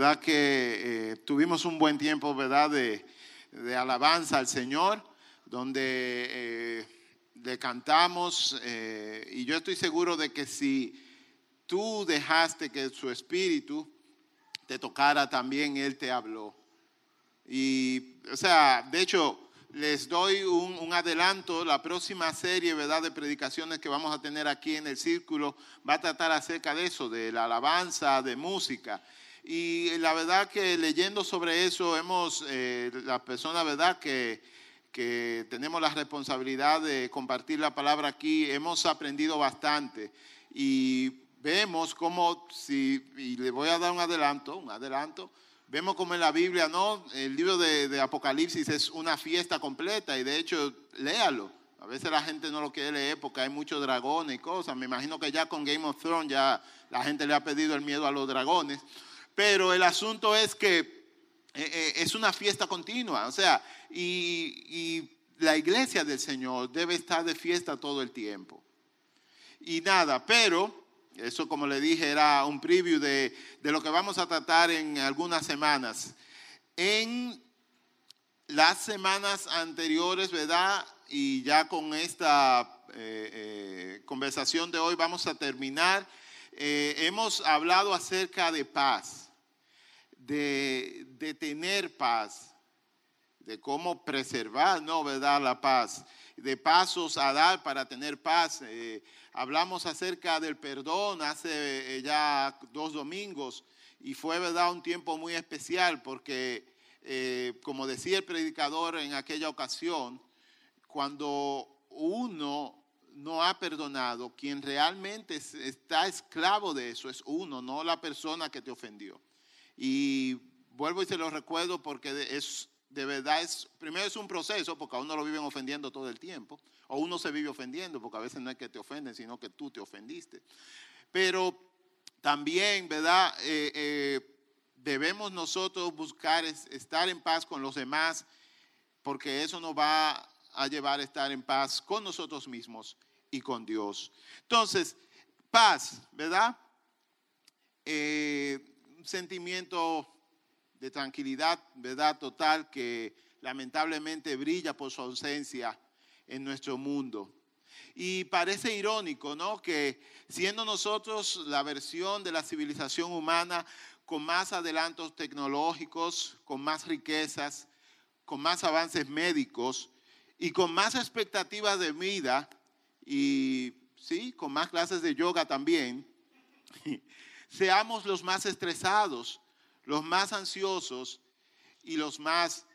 verdad que eh, tuvimos un buen tiempo, ¿verdad? De, de alabanza al Señor, donde eh, le cantamos eh, y yo estoy seguro de que si tú dejaste que su espíritu te tocara también, Él te habló. Y, o sea, de hecho, les doy un, adelanto, la próxima serie, ¿verdad?, de predicaciones que vamos a tener aquí en el círculo va a tratar acerca de eso, de la alabanza, de música. Y la verdad que leyendo sobre eso, hemos, eh, la persona, ¿verdad?, que, que tenemos la responsabilidad de compartir la palabra aquí, hemos aprendido bastante. Y vemos cómo, si, y le voy a dar un adelanto, un adelanto, Vemos como en la Biblia, ¿no? El libro de, Apocalipsis es una fiesta completa y de hecho, léalo. A veces la gente no lo quiere leer porque hay muchos dragones y cosas. Me imagino que ya con Game of Thrones ya la gente le ha pedido el miedo a los dragones. Pero el asunto es que eh, eh, es una fiesta continua. O sea, y, la iglesia del Señor debe estar de fiesta todo el tiempo. Y nada, pero eso, como le dije, era un preview de, lo que vamos a tratar en algunas semanas. En las semanas anteriores, ¿verdad? Y ya con esta eh, conversación de hoy vamos a terminar. Eh, hemos hablado acerca de paz, de, tener paz, de cómo preservar, ¿no? ¿Verdad? La paz, de pasos a dar para tener paz hablamos acerca del perdón hace eh, ya dos domingos y fue verdad un tiempo muy especial porque, eh, como decía el predicador en aquella ocasión, cuando uno no ha perdonado, quien realmente está esclavo de eso es uno, no la persona que te ofendió. Y vuelvo y se lo recuerdo porque es de verdad es, primero es un proceso, porque a uno lo viven ofendiendo todo el tiempo, o uno se vive ofendiendo, porque a veces no es que te ofenden, sino que tú te ofendiste. Pero también, ¿verdad? Eh, eh, debemos nosotros buscar estar en paz con los demás, porque eso nos va a llevar a estar en paz con nosotros mismos y con Dios. Entonces, paz, ¿verdad? Eh, un sentimiento de tranquilidad, verdad total, que lamentablemente brilla por su ausencia en nuestro mundo. Y parece irónico, ¿no? Que siendo nosotros la versión de la civilización humana con más adelantos tecnológicos, con más riquezas, con más avances médicos y con más expectativas de vida y sí, con más clases de yoga también, seamos los más estresados, los más ansiosos y los más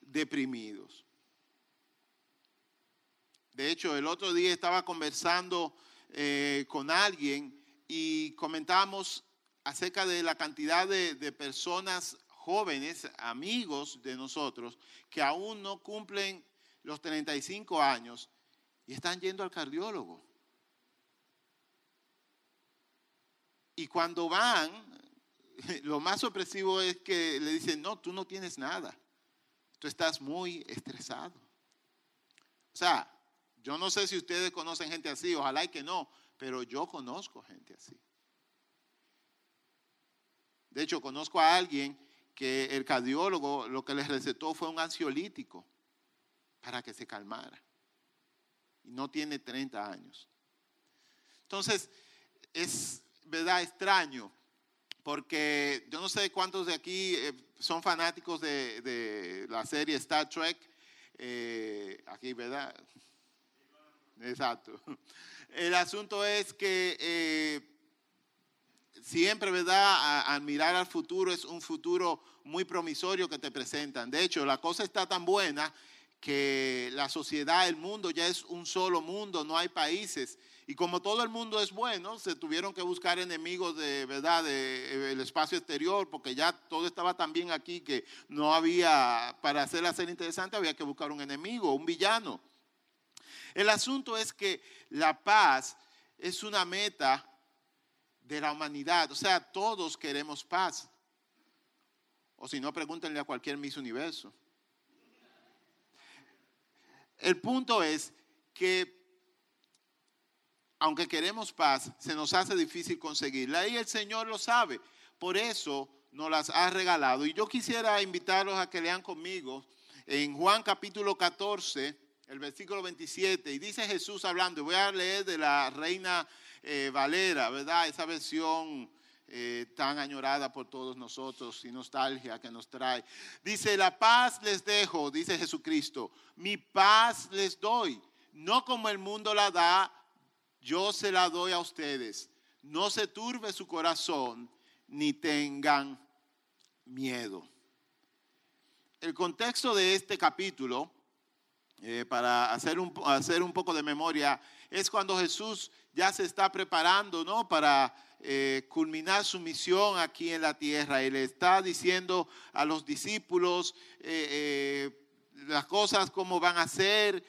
deprimidos. De hecho, el otro día estaba conversando eh, con alguien y comentamos acerca de la cantidad de personas jóvenes, amigos de nosotros, que aún no cumplen los 35 años y están yendo al cardiólogo. Y cuando van, lo más opresivo es que le dicen, no, tú no tienes nada. Tú estás muy estresado. O sea, yo no sé si ustedes conocen gente así, ojalá y que no, pero yo conozco gente así. De hecho, conozco a alguien que el cardiólogo lo que le recetó fue un ansiolítico para que se calmara. Y no tiene 30 años. Entonces, es verdad extraño porque yo no sé cuántos de aquí eh, son fanáticos de, la serie Star Trek. Eh, aquí, ¿verdad? Exacto. El asunto es que eh, siempre, ¿verdad? Al mirar al futuro es un futuro muy promisorio que te presentan. De hecho, la cosa está tan buena que la sociedad, el mundo ya es un solo mundo, no hay países. Y como todo el mundo es bueno, se tuvieron que buscar enemigos de verdad del eh, espacio exterior, porque ya todo estaba tan bien aquí que no había, para hacer la serie interesante, había que buscar un enemigo, un villano. El asunto es que la paz es una meta de la humanidad. O sea, todos queremos paz. O si no, pregúntenle a cualquier Miss Universo. El punto es que aunque queremos paz, se nos hace difícil conseguirla y el Señor lo sabe. Por eso nos las ha regalado. Y yo quisiera invitarlos a que lean conmigo en Juan capítulo 14, el versículo 27, y dice Jesús hablando, voy a leer de la reina eh, Valera, ¿verdad? Esa versión eh, tan añorada por todos nosotros y nostalgia que nos trae. Dice, la paz les dejo, dice Jesucristo, mi paz les doy, no como el mundo la da, yo se la doy a ustedes. No se turbe su corazón ni tengan miedo. El contexto de este capítulo, eh, para hacer un, hacer un poco de memoria, es cuando Jesús ya se está preparando ¿no? para eh, culminar su misión aquí en la tierra. Él está diciendo a los discípulos eh, las cosas, cómo van a ser,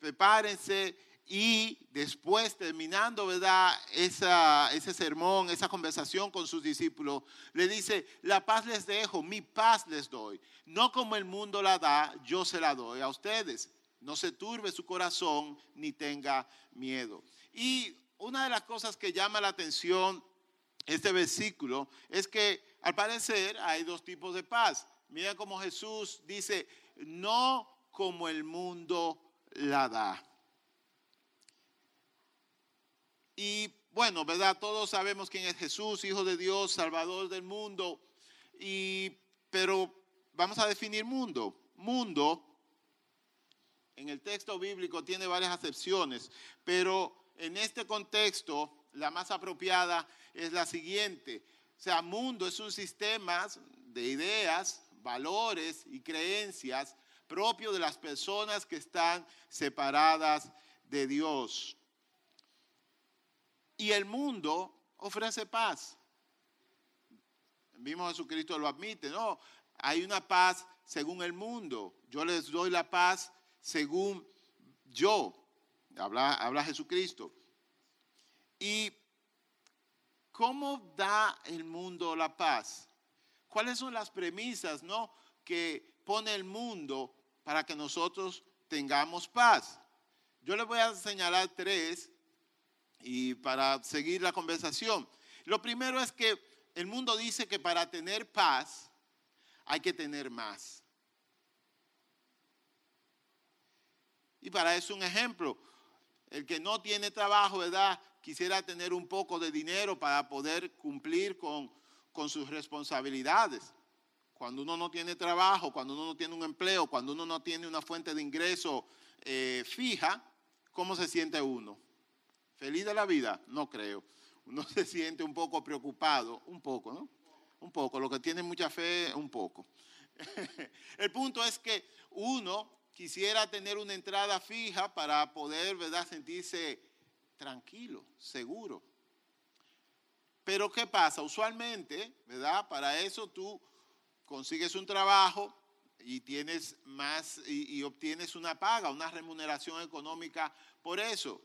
prepárense y después terminando, ¿verdad? Ese sermón, esa conversación con sus discípulos, le dice, la paz les dejo, mi paz les doy. No como el mundo la da, yo se la doy a ustedes. No se turbe su corazón ni tenga miedo. Y una de las cosas que llama la atención este versículo es que al parecer hay dos tipos de paz. Mira cómo Jesús dice, no como el mundo la da. Y bueno, ¿verdad? Todos sabemos quién es Jesús, Hijo de Dios, Salvador del mundo. Y, pero vamos a definir mundo. Mundo, en el texto bíblico tiene varias acepciones, pero en este contexto la más apropiada es la siguiente. O sea, mundo es un sistema de ideas, valores y creencias propio de las personas que están separadas de Dios. Y el mundo ofrece paz. El mismo Jesucristo lo admite, ¿no? Hay una paz según el mundo. Yo les doy la paz según yo. Habla, habla Jesucristo. ¿Y cómo da el mundo la paz? ¿Cuáles son las premisas, no? Que pone el mundo para que nosotros tengamos paz. Yo les voy a señalar tres y para seguir la conversación. Lo primero es que el mundo dice que para tener paz hay que tener más. Y para eso un ejemplo, el que no tiene trabajo, ¿verdad? Quisiera tener un poco de dinero para poder cumplir con, sus responsabilidades. Cuando uno no tiene trabajo, cuando uno no tiene un empleo, cuando uno no tiene una fuente de ingreso eh, fija, ¿cómo se siente uno? ¿Feliz de la vida? No creo. Uno se siente un poco preocupado, un poco, ¿no? Un poco. Lo que tiene mucha fe, un poco. El punto es que uno quisiera tener una entrada fija para poder, ¿verdad?, sentirse tranquilo, seguro. Pero ¿qué pasa? Usualmente, ¿verdad? Para eso tú consigues un trabajo y tienes más y, y obtienes una paga, una remuneración económica por eso.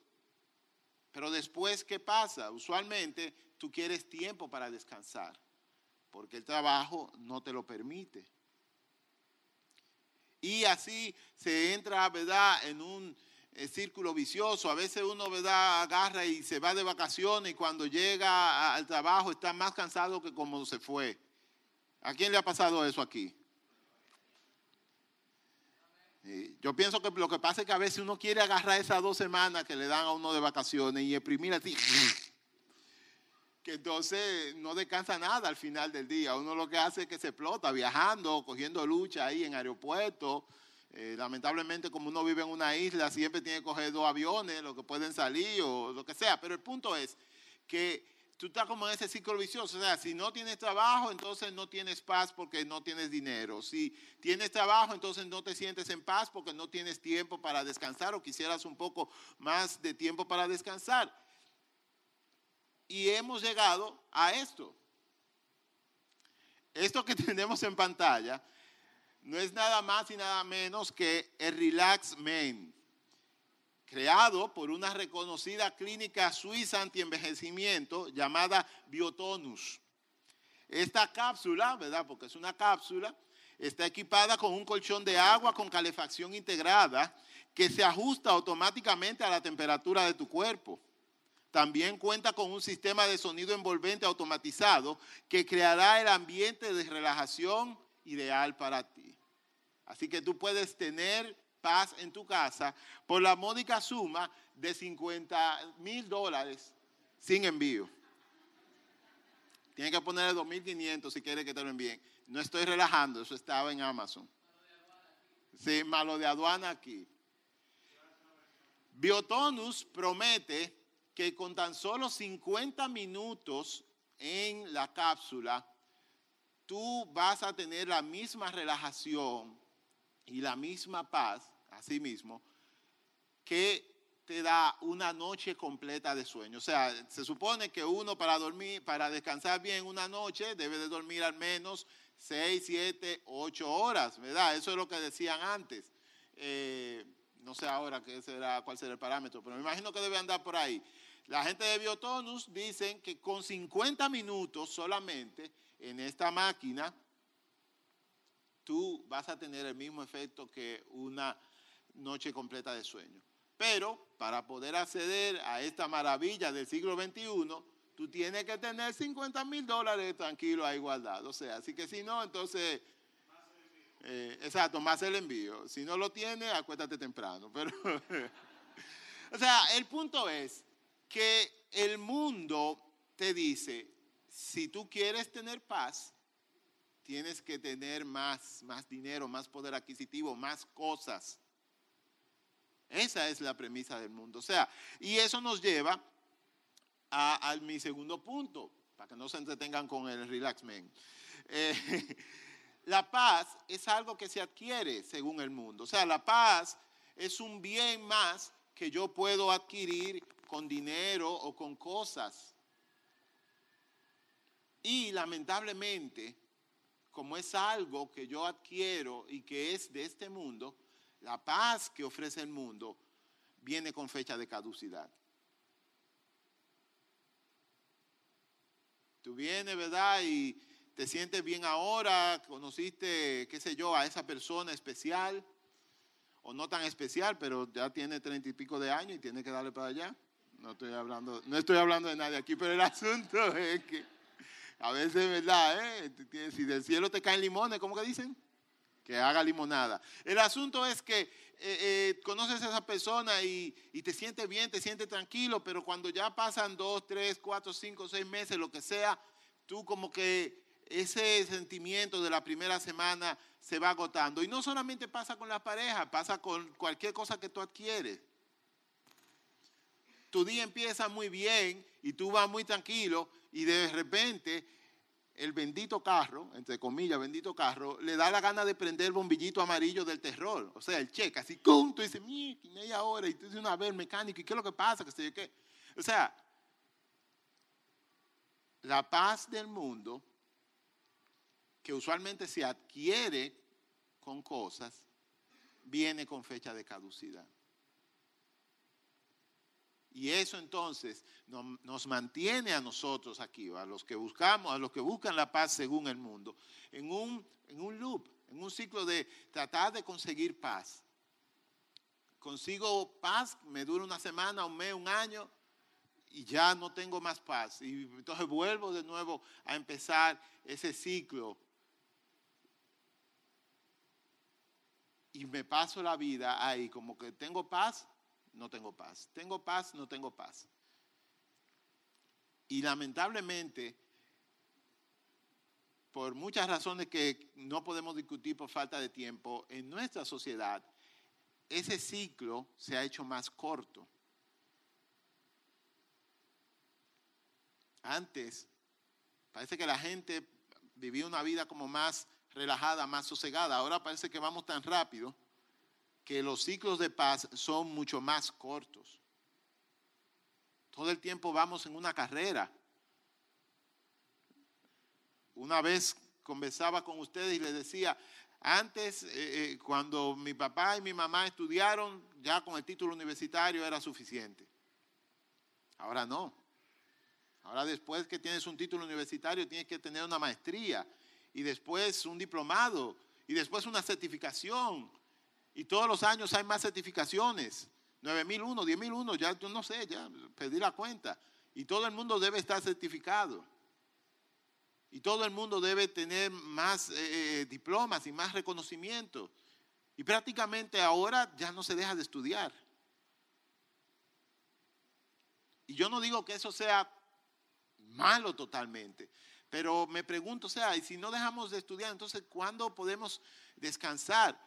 Pero después, ¿qué pasa? Usualmente tú quieres tiempo para descansar, porque el trabajo no te lo permite. Y así se entra, ¿verdad?, en un eh, círculo vicioso. A veces uno, ¿verdad?, agarra y se va de vacaciones y cuando llega al trabajo está más cansado que como se fue. ¿A quién le ha pasado eso aquí? Yo pienso que lo que pasa es que a veces uno quiere agarrar esas dos semanas que le dan a uno de vacaciones y exprimir así. Que entonces no descansa nada al final del día. Uno lo que hace es que se explota viajando, cogiendo lucha ahí en aeropuertos. Eh, lamentablemente, como uno vive en una isla, siempre tiene que coger dos aviones, lo que pueden salir o lo que sea. Pero el punto es que tú estás como en ese ciclo vicioso. O sea, si no tienes trabajo, entonces no tienes paz porque no tienes dinero. Si tienes trabajo, entonces no te sientes en paz porque no tienes tiempo para descansar o quisieras un poco más de tiempo para descansar. Y hemos llegado a esto. Esto que tenemos en pantalla no es nada más y nada menos que el Relax Man creado por una reconocida clínica suiza antienvejecimiento llamada Biotonus. Esta cápsula, ¿verdad? Porque es una cápsula, está equipada con un colchón de agua con calefacción integrada que se ajusta automáticamente a la temperatura de tu cuerpo. También cuenta con un sistema de sonido envolvente automatizado que creará el ambiente de relajación ideal para ti. Así que tú puedes tener paz en tu casa por la módica suma de 50 mil dólares sin envío. Tienes que ponerle 2.500 si quieres que te lo envíen. No estoy relajando, eso estaba en Amazon. Sí, malo de aduana aquí. Biotonus promete que con tan solo 50 minutos en la cápsula, tú vas a tener la misma relajación y la misma paz, así mismo, que te da una noche completa de sueño. O sea, se supone que uno para dormir, para descansar bien una noche, debe de dormir al menos 6, 7, 8 horas, ¿verdad? Eso es lo que decían antes. Eh, no sé ahora qué será, cuál será el parámetro, pero me imagino que debe andar por ahí. La gente de Biotonus dicen que con 50 minutos solamente en esta máquina, tú vas a tener el mismo efecto que una noche completa de sueño. Pero para poder acceder a esta maravilla del siglo XXI, tú tienes que tener 50 mil dólares tranquilo ahí guardado. O sea, así que si no, entonces... Eh, exacto, más el envío. Si no lo tienes, acuéstate temprano. O sea, el punto es que el mundo te dice, si tú quieres tener paz, tienes que tener más, más dinero, más poder adquisitivo, más cosas. Esa es la premisa del mundo. O sea, y eso nos lleva a, mi segundo punto, para que no se entretengan con el relax man. Eh, la paz es algo que se adquiere según el mundo. O sea, la paz es un bien más que yo puedo adquirir con dinero o con cosas. Y lamentablemente, como es algo que yo adquiero y que es de este mundo, la paz que ofrece el mundo viene con fecha de caducidad. Tú vienes, ¿verdad? Y te sientes bien ahora, conociste, qué sé yo, a esa persona especial, o no tan especial, pero ya tiene treinta y pico de años y tiene que darle para allá. No estoy hablando, no estoy hablando de nadie aquí, pero el asunto es que a veces, ¿verdad? Eh? Si del cielo te caen limones, ¿cómo que dicen? que haga limonada. El asunto es que eh, eh, conoces a esa persona y, te sientes bien, te sientes tranquilo, pero cuando ya pasan dos, tres, cuatro, cinco, seis meses, lo que sea, tú como que ese sentimiento de la primera semana se va agotando. Y no solamente pasa con la pareja, pasa con cualquier cosa que tú adquieres. Tu día empieza muy bien y tú vas muy tranquilo y de repente el bendito carro, entre comillas, bendito carro, le da la gana de prender el bombillito amarillo del terror. O sea, el cheque, así, ¡cum! Tú dices, media hora, y tú dices, una vez, mecánico, ¿y qué es lo que pasa? ¿Qué qué? O sea, la paz del mundo, que usualmente se adquiere con cosas, viene con fecha de caducidad. Y eso entonces nos mantiene a nosotros aquí, a los que buscamos, a los que buscan la paz según el mundo, en un, en un loop, en un ciclo de tratar de conseguir paz. Consigo paz, me dura una semana, un mes, un año, y ya no tengo más paz. Y entonces vuelvo de nuevo a empezar ese ciclo. Y me paso la vida ahí, como que tengo paz, no tengo paz. Tengo paz, no tengo paz. Y lamentablemente, por muchas razones que no podemos discutir por falta de tiempo, en nuestra sociedad ese ciclo se ha hecho más corto. Antes, parece que la gente vivía una vida como más relajada, más sosegada. Ahora parece que vamos tan rápido que los ciclos de paz son mucho más cortos. Todo el tiempo vamos en una carrera. Una vez conversaba con ustedes y les decía, antes, eh, eh, cuando mi papá y mi mamá estudiaron, ya con el título universitario era suficiente. Ahora no. Ahora después que tienes un título universitario, tienes que tener una maestría y después un diplomado y después una certificación y todos los años hay más certificaciones. 9001, 10001, ya yo no sé, ya pedí la cuenta. Y todo el mundo debe estar certificado. Y todo el mundo debe tener más eh, eh, diplomas y más reconocimiento. Y prácticamente ahora ya no se deja de estudiar. Y yo no digo que eso sea malo totalmente, pero me pregunto, o sea, y si no dejamos de estudiar, entonces ¿cuándo podemos descansar?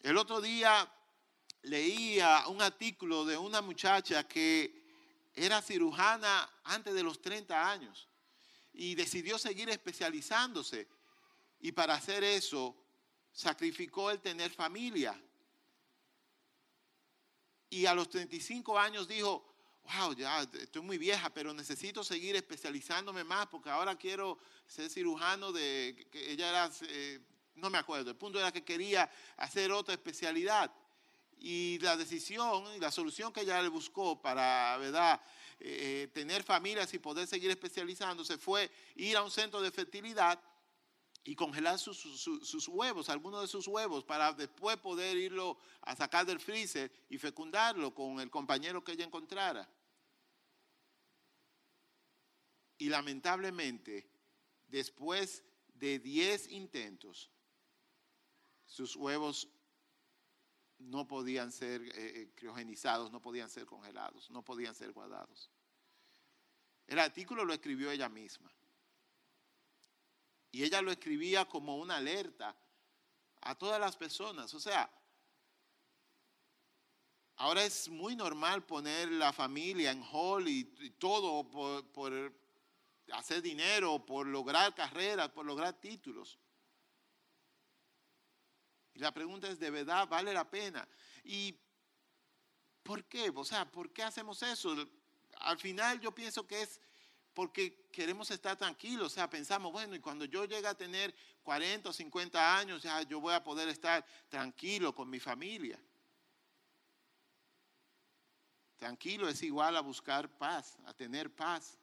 El otro día leía un artículo de una muchacha que era cirujana antes de los 30 años y decidió seguir especializándose. Y para hacer eso, sacrificó el tener familia. Y a los 35 años dijo, wow, ya estoy muy vieja, pero necesito seguir especializándome más porque ahora quiero ser cirujano de, que ella era, eh, no me acuerdo, el punto era que quería hacer otra especialidad. Y la decisión y la solución que ella le buscó para, ¿verdad?, eh, tener familias y poder seguir especializándose fue ir a un centro de fertilidad y congelar sus, sus, huevos, algunos de sus huevos, para después poder irlo a sacar del freezer y fecundarlo con el compañero que ella encontrara. Y lamentablemente, después de 10 intentos, sus huevos no podían ser eh, eh, criogenizados, no podían ser congelados, no podían ser guardados. El artículo lo escribió ella misma. Y ella lo escribía como una alerta a todas las personas. O sea, ahora es muy normal poner la familia en hall y, todo por, por hacer dinero, por lograr carreras, por lograr títulos. La pregunta es, ¿de verdad vale la pena? ¿Y por qué? O sea, ¿por qué hacemos eso? Al final yo pienso que es porque queremos estar tranquilos, o sea, pensamos, bueno, y cuando yo llegue a tener 40 o 50 años, ya yo voy a poder estar tranquilo con mi familia. Tranquilo es igual a buscar paz, a tener paz.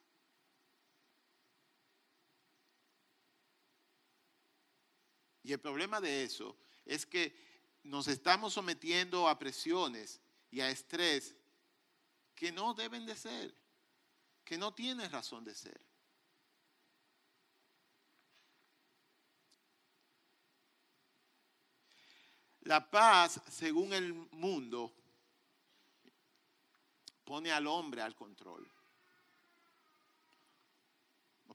Y el problema de eso es que nos estamos sometiendo a presiones y a estrés que no deben de ser que no tiene razón de ser. La paz, según el mundo, pone al hombre al control.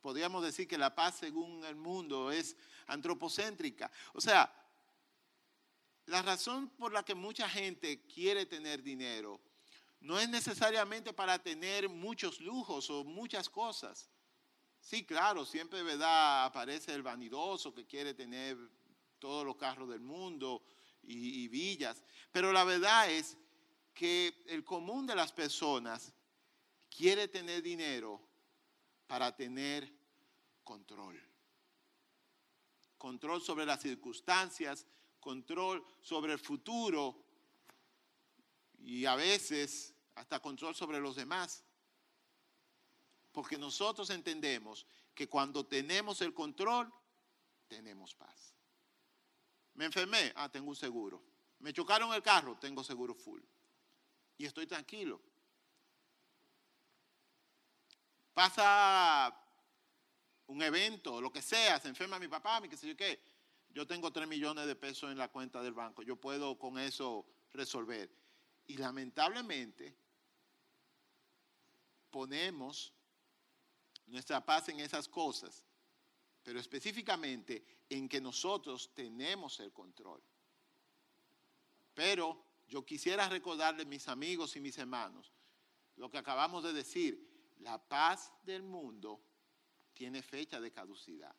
Podríamos decir que la paz, según el mundo, es antropocéntrica. O sea, la razón por la que mucha gente quiere tener dinero no es necesariamente para tener muchos lujos o muchas cosas. Sí, claro, siempre ¿verdad? aparece el vanidoso que quiere tener todos los carros del mundo y, y villas, pero la verdad es que el común de las personas quiere tener dinero para tener control. Control sobre las circunstancias, control sobre el futuro y a veces hasta control sobre los demás. Porque nosotros entendemos que cuando tenemos el control, tenemos paz. Me enfermé, ah, tengo un seguro. Me chocaron el carro, tengo seguro full. Y estoy tranquilo. Pasa un evento, lo que sea, se enferma mi papá, mi qué sé yo qué. Yo tengo 3 millones de pesos en la cuenta del banco. Yo puedo con eso resolver. Y lamentablemente ponemos nuestra paz en esas cosas, pero específicamente en que nosotros tenemos el control. Pero yo quisiera recordarle, mis amigos y mis hermanos, lo que acabamos de decir, la paz del mundo tiene fecha de caducidad.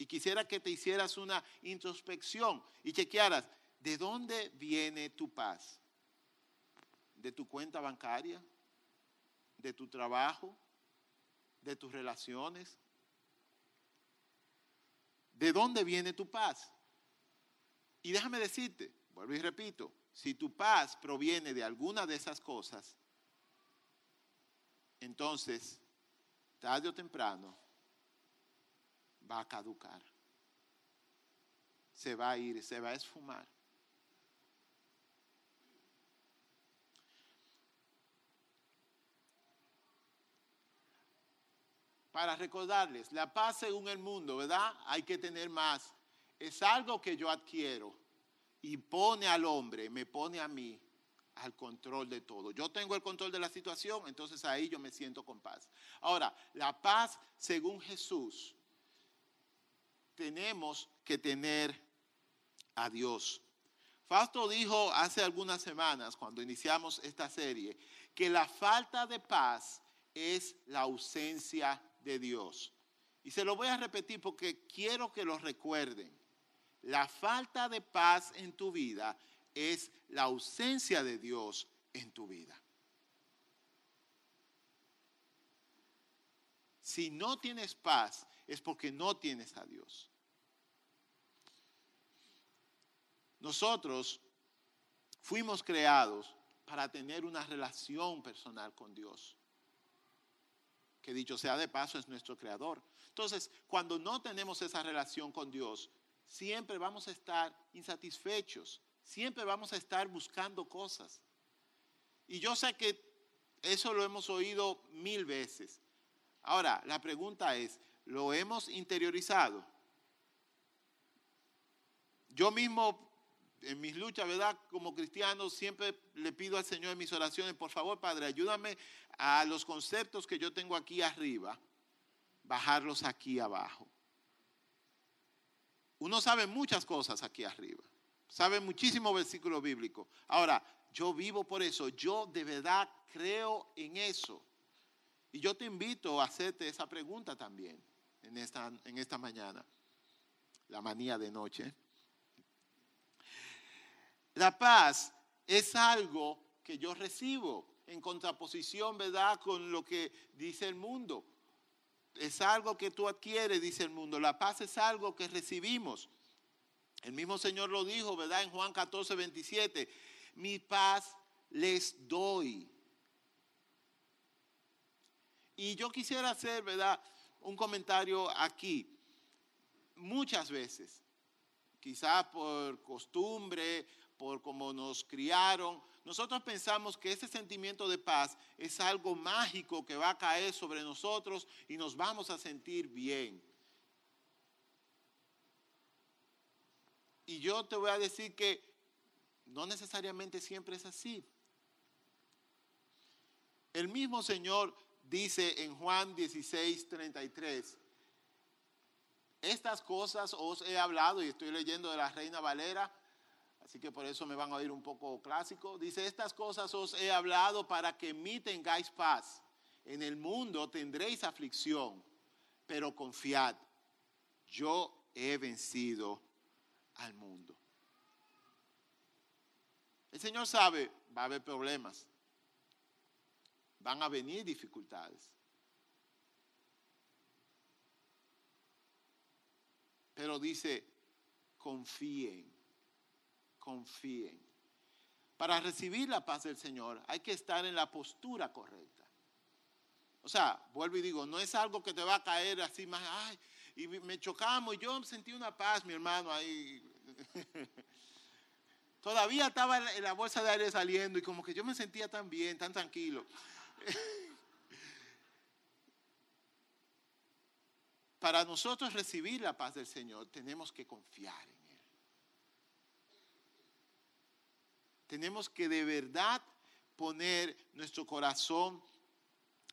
Y quisiera que te hicieras una introspección y chequearas, ¿De dónde viene tu paz? ¿De tu cuenta bancaria? ¿De tu trabajo? ¿De tus relaciones? ¿De dónde viene tu paz? Y déjame decirte, vuelvo y repito, si tu paz proviene de alguna de esas cosas, entonces, tarde o temprano, va a caducar. Se va a ir, se va a esfumar. Para recordarles, la paz según el mundo, ¿verdad? Hay que tener más. Es algo que yo adquiero y pone al hombre, me pone a mí al control de todo. Yo tengo el control de la situación, entonces ahí yo me siento con paz. Ahora, la paz según Jesús tenemos que tener a Dios. Fausto dijo hace algunas semanas, cuando iniciamos esta serie, que la falta de paz es la ausencia de Dios. Y se lo voy a repetir porque quiero que lo recuerden. La falta de paz en tu vida es la ausencia de Dios en tu vida. Si no tienes paz es porque no tienes a Dios. Nosotros fuimos creados para tener una relación personal con Dios que dicho sea de paso es nuestro creador. Entonces, cuando no tenemos esa relación con Dios, siempre vamos a estar insatisfechos, siempre vamos a estar buscando cosas. Y yo sé que eso lo hemos oído mil veces. Ahora, la pregunta es, ¿lo hemos interiorizado? Yo mismo en mis luchas, ¿verdad? Como cristiano, siempre le pido al Señor en mis oraciones, por favor, Padre, ayúdame a los conceptos que yo tengo aquí arriba, bajarlos aquí abajo. Uno sabe muchas cosas aquí arriba, sabe muchísimos versículos bíblicos. Ahora, yo vivo por eso, yo de verdad creo en eso. Y yo te invito a hacerte esa pregunta también en esta, en esta mañana, la manía de noche. La paz es algo que yo recibo en contraposición, ¿verdad?, con lo que dice el mundo. Es algo que tú adquieres, dice el mundo. La paz es algo que recibimos. El mismo Señor lo dijo, ¿verdad? En Juan 14, 27. Mi paz les doy. Y yo quisiera hacer, ¿verdad? Un comentario aquí. Muchas veces, quizás por costumbre por cómo nos criaron. Nosotros pensamos que ese sentimiento de paz es algo mágico que va a caer sobre nosotros y nos vamos a sentir bien. Y yo te voy a decir que no necesariamente siempre es así. El mismo Señor dice en Juan 16, 33, estas cosas os he hablado y estoy leyendo de la Reina Valera así que por eso me van a oír un poco clásico. Dice, estas cosas os he hablado para que mí tengáis paz. En el mundo tendréis aflicción, pero confiad, yo he vencido al mundo. El Señor sabe, va a haber problemas, van a venir dificultades. Pero dice, confíen confíen. Para recibir la paz del Señor hay que estar en la postura correcta. O sea, vuelvo y digo, no es algo que te va a caer así más, ay, y me chocamos, yo sentí una paz, mi hermano, ahí. Todavía estaba en la bolsa de aire saliendo y como que yo me sentía tan bien, tan tranquilo. Para nosotros recibir la paz del Señor tenemos que confiar en Tenemos que de verdad poner nuestro corazón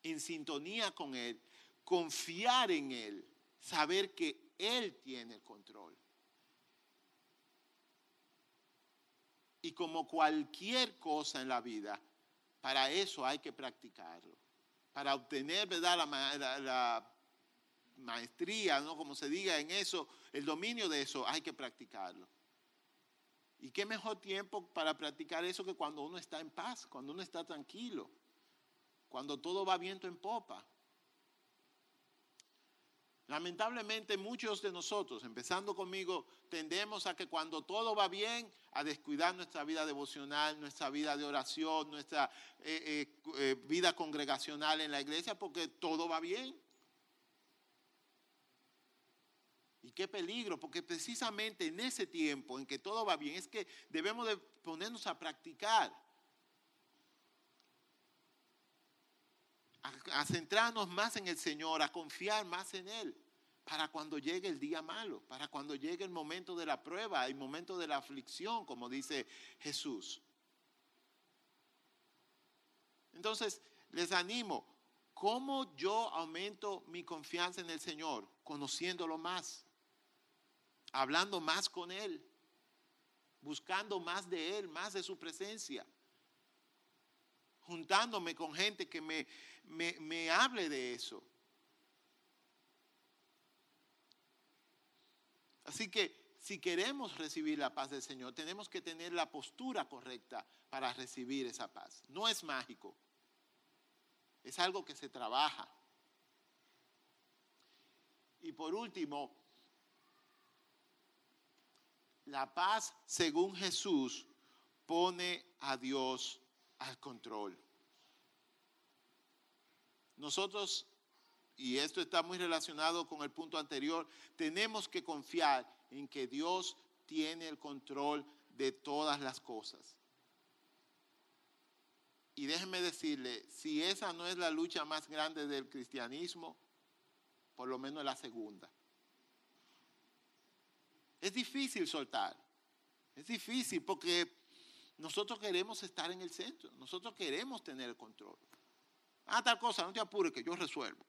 en sintonía con Él, confiar en Él, saber que Él tiene el control. Y como cualquier cosa en la vida, para eso hay que practicarlo. Para obtener ¿verdad? La, maestría, ¿no? como se diga en eso, el dominio de eso, hay que practicarlo. ¿Y qué mejor tiempo para practicar eso que cuando uno está en paz, cuando uno está tranquilo, cuando todo va viento en popa? Lamentablemente muchos de nosotros, empezando conmigo, tendemos a que cuando todo va bien, a descuidar nuestra vida devocional, nuestra vida de oración, nuestra eh, eh, eh, vida congregacional en la iglesia, porque todo va bien. Y qué peligro, porque precisamente en ese tiempo en que todo va bien es que debemos de ponernos a practicar. a, centrarnos más en el Señor, a confiar más en Él, para cuando llegue el día malo, para cuando llegue el momento de la prueba, el momento de la aflicción, como dice Jesús. Entonces, les animo, ¿cómo yo aumento mi confianza en el Señor? Conociéndolo más, hablando más con Él, buscando más de Él, más de su presencia juntándome con gente que me, me, hable de eso. Así que si queremos recibir la paz del Señor, tenemos que tener la postura correcta para recibir esa paz. No es mágico, es algo que se trabaja. Y por último, la paz según Jesús pone a Dios al control. Nosotros, y esto está muy relacionado con el punto anterior, tenemos que confiar en que Dios tiene el control de todas las cosas. Y déjenme decirle, si esa no es la lucha más grande del cristianismo, por lo menos la segunda. Es difícil soltar. Es difícil porque nosotros queremos estar en el centro, nosotros queremos tener el control. Ah, tal cosa, no te apures, que yo resuelvo.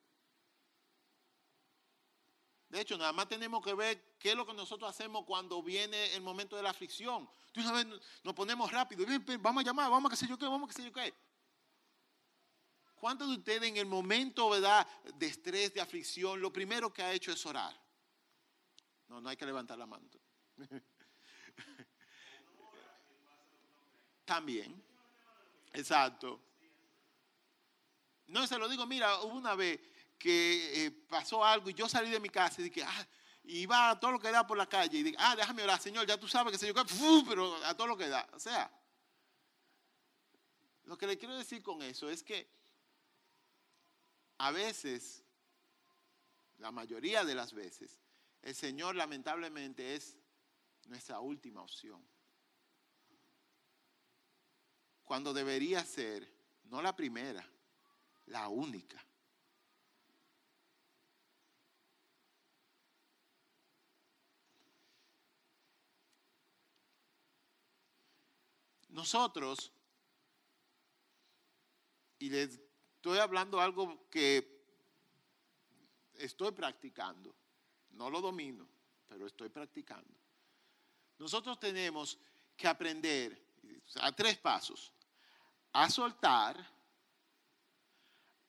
De hecho, nada más tenemos que ver qué es lo que nosotros hacemos cuando viene el momento de la aflicción. Tú sabes, nos ponemos rápido, vamos a llamar, vamos a qué sé yo qué, vamos a qué sé yo qué. ¿Cuántos de ustedes en el momento ¿verdad? de estrés, de aflicción, lo primero que ha hecho es orar? No, no hay que levantar la mano. También. Exacto. No, se lo digo, mira, hubo una vez que eh, pasó algo y yo salí de mi casa y dije, ah, iba a todo lo que da por la calle y dije, ah, déjame orar, Señor, ya tú sabes que Señor, pero a todo lo que da. O sea, lo que le quiero decir con eso es que a veces, la mayoría de las veces, el Señor lamentablemente es nuestra última opción cuando debería ser, no la primera, la única. Nosotros, y les estoy hablando algo que estoy practicando, no lo domino, pero estoy practicando. Nosotros tenemos que aprender a tres pasos a soltar,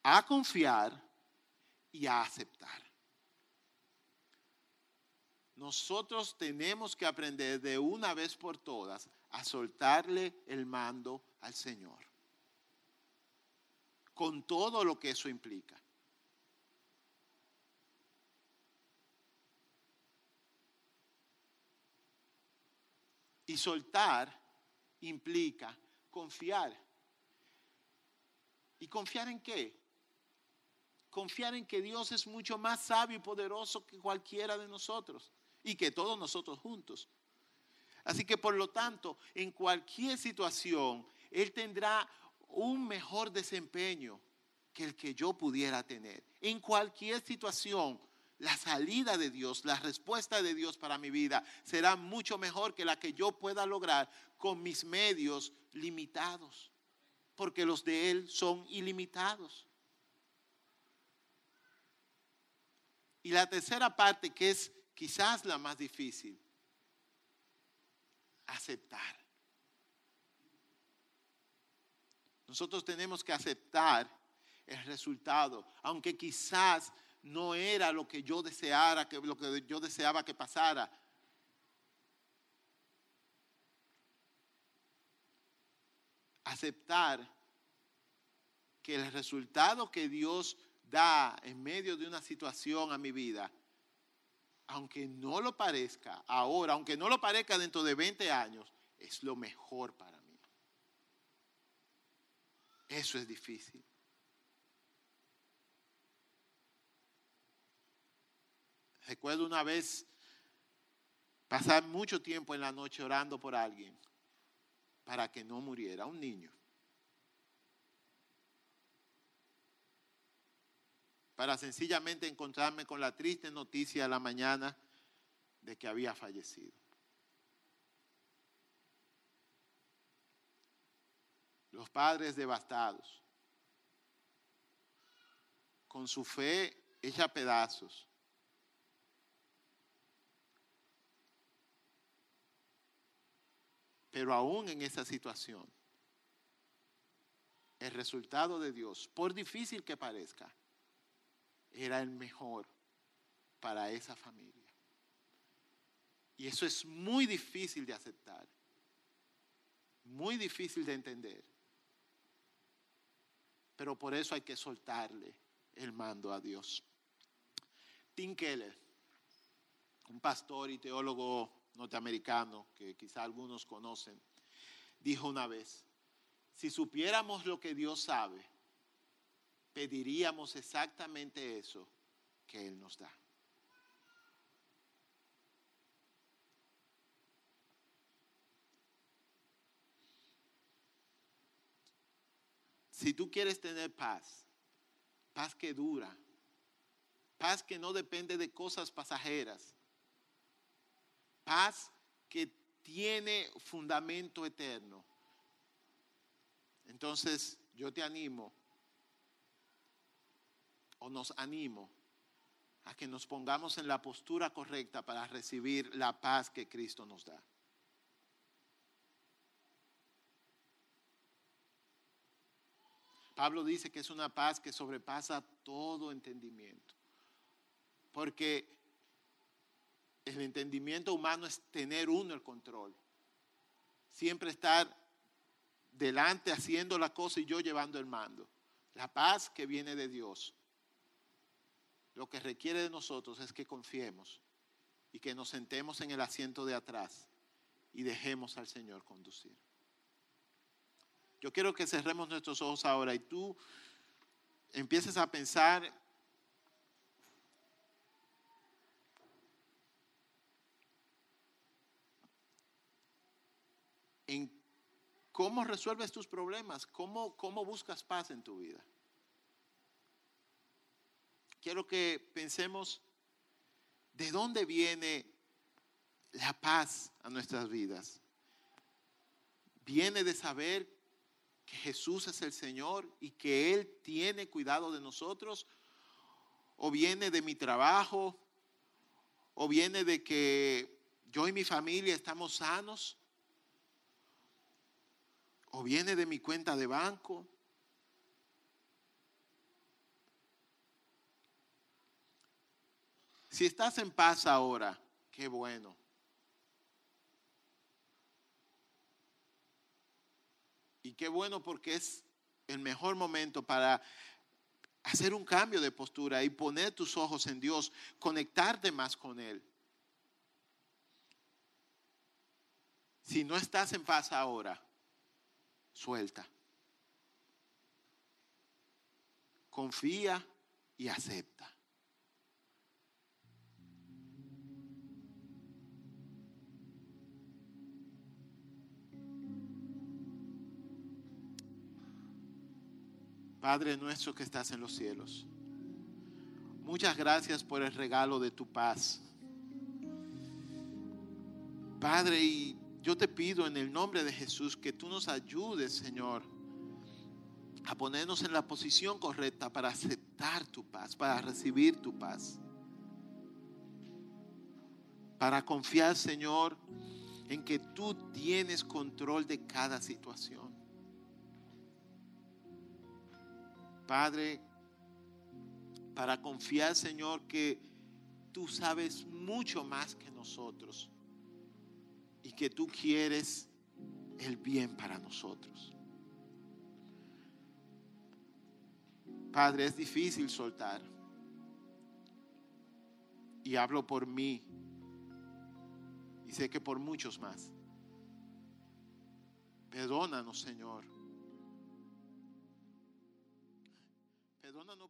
a confiar y a aceptar. Nosotros tenemos que aprender de una vez por todas a soltarle el mando al Señor, con todo lo que eso implica. Y soltar implica confiar. ¿Y confiar en qué? Confiar en que Dios es mucho más sabio y poderoso que cualquiera de nosotros y que todos nosotros juntos. Así que por lo tanto, en cualquier situación, Él tendrá un mejor desempeño que el que yo pudiera tener. En cualquier situación, la salida de Dios, la respuesta de Dios para mi vida será mucho mejor que la que yo pueda lograr con mis medios limitados porque los de Él son ilimitados. Y la tercera parte, que es quizás la más difícil, aceptar. Nosotros tenemos que aceptar el resultado, aunque quizás no era lo que yo deseara, que, lo que yo deseaba que pasara. aceptar que el resultado que Dios da en medio de una situación a mi vida, aunque no lo parezca ahora, aunque no lo parezca dentro de 20 años, es lo mejor para mí. Eso es difícil. Recuerdo una vez pasar mucho tiempo en la noche orando por alguien para que no muriera, un niño. para sencillamente encontrarme con la triste noticia de la mañana de que había fallecido. Los padres devastados, con su fe hecha pedazos. Pero aún en esa situación, el resultado de Dios, por difícil que parezca, era el mejor para esa familia. Y eso es muy difícil de aceptar, muy difícil de entender. Pero por eso hay que soltarle el mando a Dios. Tim Keller, un pastor y teólogo norteamericano que quizá algunos conocen, dijo una vez, si supiéramos lo que Dios sabe, pediríamos exactamente eso que Él nos da. Si tú quieres tener paz, paz que dura, paz que no depende de cosas pasajeras, paz que tiene fundamento eterno. Entonces yo te animo, o nos animo, a que nos pongamos en la postura correcta para recibir la paz que Cristo nos da. Pablo dice que es una paz que sobrepasa todo entendimiento. Porque el entendimiento humano es tener uno el control. Siempre estar delante haciendo la cosa y yo llevando el mando. La paz que viene de Dios. Lo que requiere de nosotros es que confiemos y que nos sentemos en el asiento de atrás y dejemos al Señor conducir. Yo quiero que cerremos nuestros ojos ahora y tú empieces a pensar en cómo resuelves tus problemas, cómo, cómo buscas paz en tu vida. Quiero que pensemos de dónde viene la paz a nuestras vidas. Viene de saber que Jesús es el Señor y que Él tiene cuidado de nosotros, o viene de mi trabajo, o viene de que yo y mi familia estamos sanos, o viene de mi cuenta de banco. Si estás en paz ahora, qué bueno. Y qué bueno porque es el mejor momento para hacer un cambio de postura y poner tus ojos en Dios, conectarte más con Él. Si no estás en paz ahora, suelta. Confía y acepta. Padre nuestro que estás en los cielos, muchas gracias por el regalo de tu paz. Padre, y yo te pido en el nombre de Jesús que tú nos ayudes, Señor, a ponernos en la posición correcta para aceptar tu paz, para recibir tu paz. Para confiar, Señor, en que tú tienes control de cada situación. Padre, para confiar, Señor, que tú sabes mucho más que nosotros y que tú quieres el bien para nosotros. Padre, es difícil soltar. Y hablo por mí. Y sé que por muchos más. Perdónanos, Señor. Perdónanos